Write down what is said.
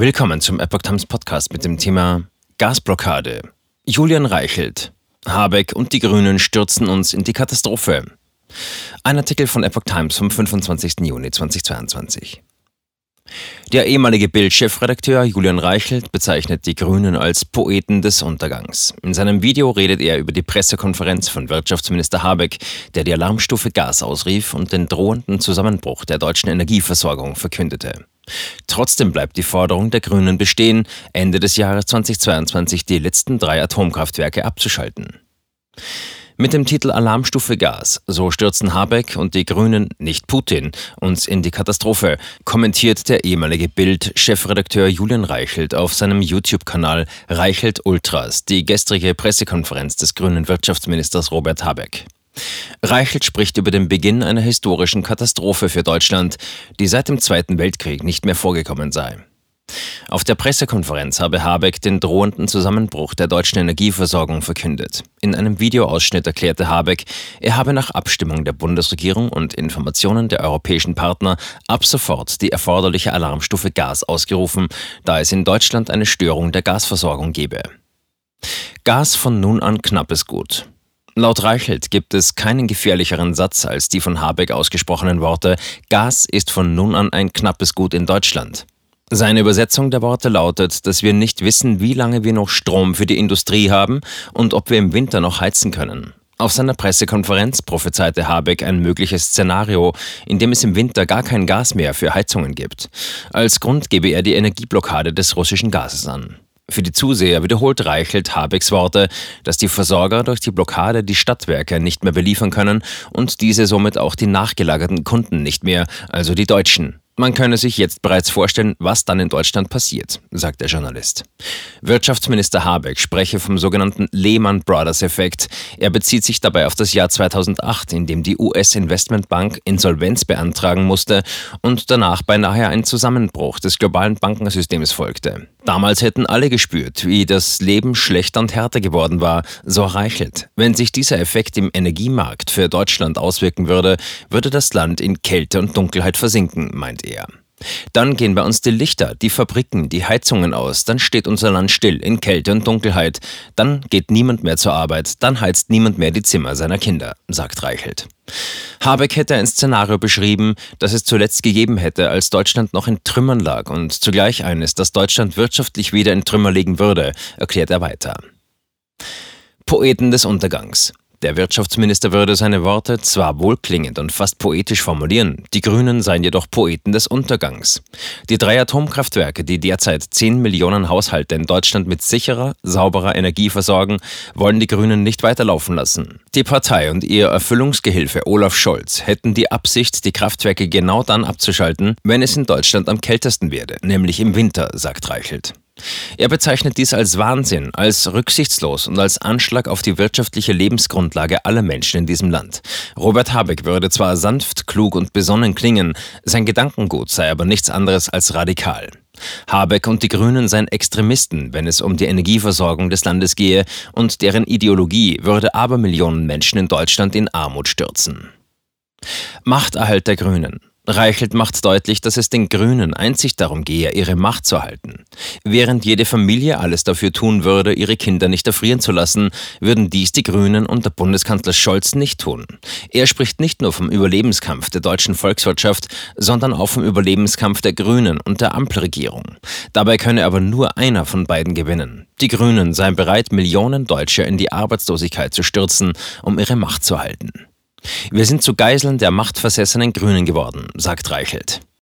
Willkommen zum Epoch Times Podcast mit dem Thema Gasblockade. Julian Reichelt. Habeck und die Grünen stürzen uns in die Katastrophe. Ein Artikel von Epoch Times vom 25. Juni 2022. Der ehemalige Bild-Chefredakteur Julian Reichelt bezeichnet die Grünen als Poeten des Untergangs. In seinem Video redet er über die Pressekonferenz von Wirtschaftsminister Habeck, der die Alarmstufe Gas ausrief und den drohenden Zusammenbruch der deutschen Energieversorgung verkündete. Trotzdem bleibt die Forderung der Grünen bestehen, Ende des Jahres 2022 die letzten drei Atomkraftwerke abzuschalten. Mit dem Titel Alarmstufe Gas, so stürzen Habeck und die Grünen, nicht Putin, uns in die Katastrophe, kommentiert der ehemalige Bild-Chefredakteur Julian Reichelt auf seinem YouTube-Kanal Reichelt Ultras die gestrige Pressekonferenz des grünen Wirtschaftsministers Robert Habeck. Reichelt spricht über den Beginn einer historischen Katastrophe für Deutschland, die seit dem Zweiten Weltkrieg nicht mehr vorgekommen sei. Auf der Pressekonferenz habe Habeck den drohenden Zusammenbruch der deutschen Energieversorgung verkündet. In einem Videoausschnitt erklärte Habeck, er habe nach Abstimmung der Bundesregierung und Informationen der europäischen Partner ab sofort die erforderliche Alarmstufe Gas ausgerufen, da es in Deutschland eine Störung der Gasversorgung gebe. Gas von nun an knappes Gut. Laut Reichelt gibt es keinen gefährlicheren Satz als die von Habeck ausgesprochenen Worte Gas ist von nun an ein knappes Gut in Deutschland. Seine Übersetzung der Worte lautet, dass wir nicht wissen, wie lange wir noch Strom für die Industrie haben und ob wir im Winter noch heizen können. Auf seiner Pressekonferenz prophezeite Habeck ein mögliches Szenario, in dem es im Winter gar kein Gas mehr für Heizungen gibt. Als Grund gebe er die Energieblockade des russischen Gases an. Für die Zuseher wiederholt Reichelt Habecks Worte, dass die Versorger durch die Blockade die Stadtwerke nicht mehr beliefern können und diese somit auch die nachgelagerten Kunden nicht mehr, also die Deutschen. Man könne sich jetzt bereits vorstellen, was dann in Deutschland passiert, sagt der Journalist. Wirtschaftsminister Habeck spreche vom sogenannten Lehman Brothers Effekt. Er bezieht sich dabei auf das Jahr 2008, in dem die US-Investmentbank Insolvenz beantragen musste und danach beinahe ein Zusammenbruch des globalen Bankensystems folgte. Damals hätten alle gespürt, wie das Leben schlechter und härter geworden war, so Reichelt. Wenn sich dieser Effekt im Energiemarkt für Deutschland auswirken würde, würde das Land in Kälte und Dunkelheit versinken, meint er. Dann gehen bei uns die Lichter, die Fabriken, die Heizungen aus, dann steht unser Land still in Kälte und Dunkelheit, dann geht niemand mehr zur Arbeit, dann heizt niemand mehr die Zimmer seiner Kinder, sagt Reichelt. Habeck hätte ein Szenario beschrieben, das es zuletzt gegeben hätte, als Deutschland noch in Trümmern lag und zugleich eines, das Deutschland wirtschaftlich wieder in Trümmer legen würde, erklärt er weiter. Poeten des Untergangs. Der Wirtschaftsminister würde seine Worte zwar wohlklingend und fast poetisch formulieren, die Grünen seien jedoch Poeten des Untergangs. Die drei Atomkraftwerke, die derzeit 10 Millionen Haushalte in Deutschland mit sicherer, sauberer Energie versorgen, wollen die Grünen nicht weiterlaufen lassen. Die Partei und ihr Erfüllungsgehilfe Olaf Scholz hätten die Absicht, die Kraftwerke genau dann abzuschalten, wenn es in Deutschland am kältesten werde, nämlich im Winter, sagt Reichelt. Er bezeichnet dies als Wahnsinn, als rücksichtslos und als Anschlag auf die wirtschaftliche Lebensgrundlage aller Menschen in diesem Land. Robert Habeck würde zwar sanft, klug und besonnen klingen, sein Gedankengut sei aber nichts anderes als radikal. Habeck und die Grünen seien Extremisten, wenn es um die Energieversorgung des Landes gehe, und deren Ideologie würde Abermillionen Menschen in Deutschland in Armut stürzen. Machterhalt der Grünen. Reichelt macht deutlich, dass es den Grünen einzig darum gehe, ihre Macht zu halten. Während jede Familie alles dafür tun würde, ihre Kinder nicht erfrieren zu lassen, würden dies die Grünen und der Bundeskanzler Scholz nicht tun. Er spricht nicht nur vom Überlebenskampf der deutschen Volkswirtschaft, sondern auch vom Überlebenskampf der Grünen und der Ampelregierung. Dabei könne aber nur einer von beiden gewinnen. Die Grünen seien bereit, Millionen Deutsche in die Arbeitslosigkeit zu stürzen, um ihre Macht zu halten. Wir sind zu Geiseln der machtversessenen Grünen geworden, sagt Reichelt.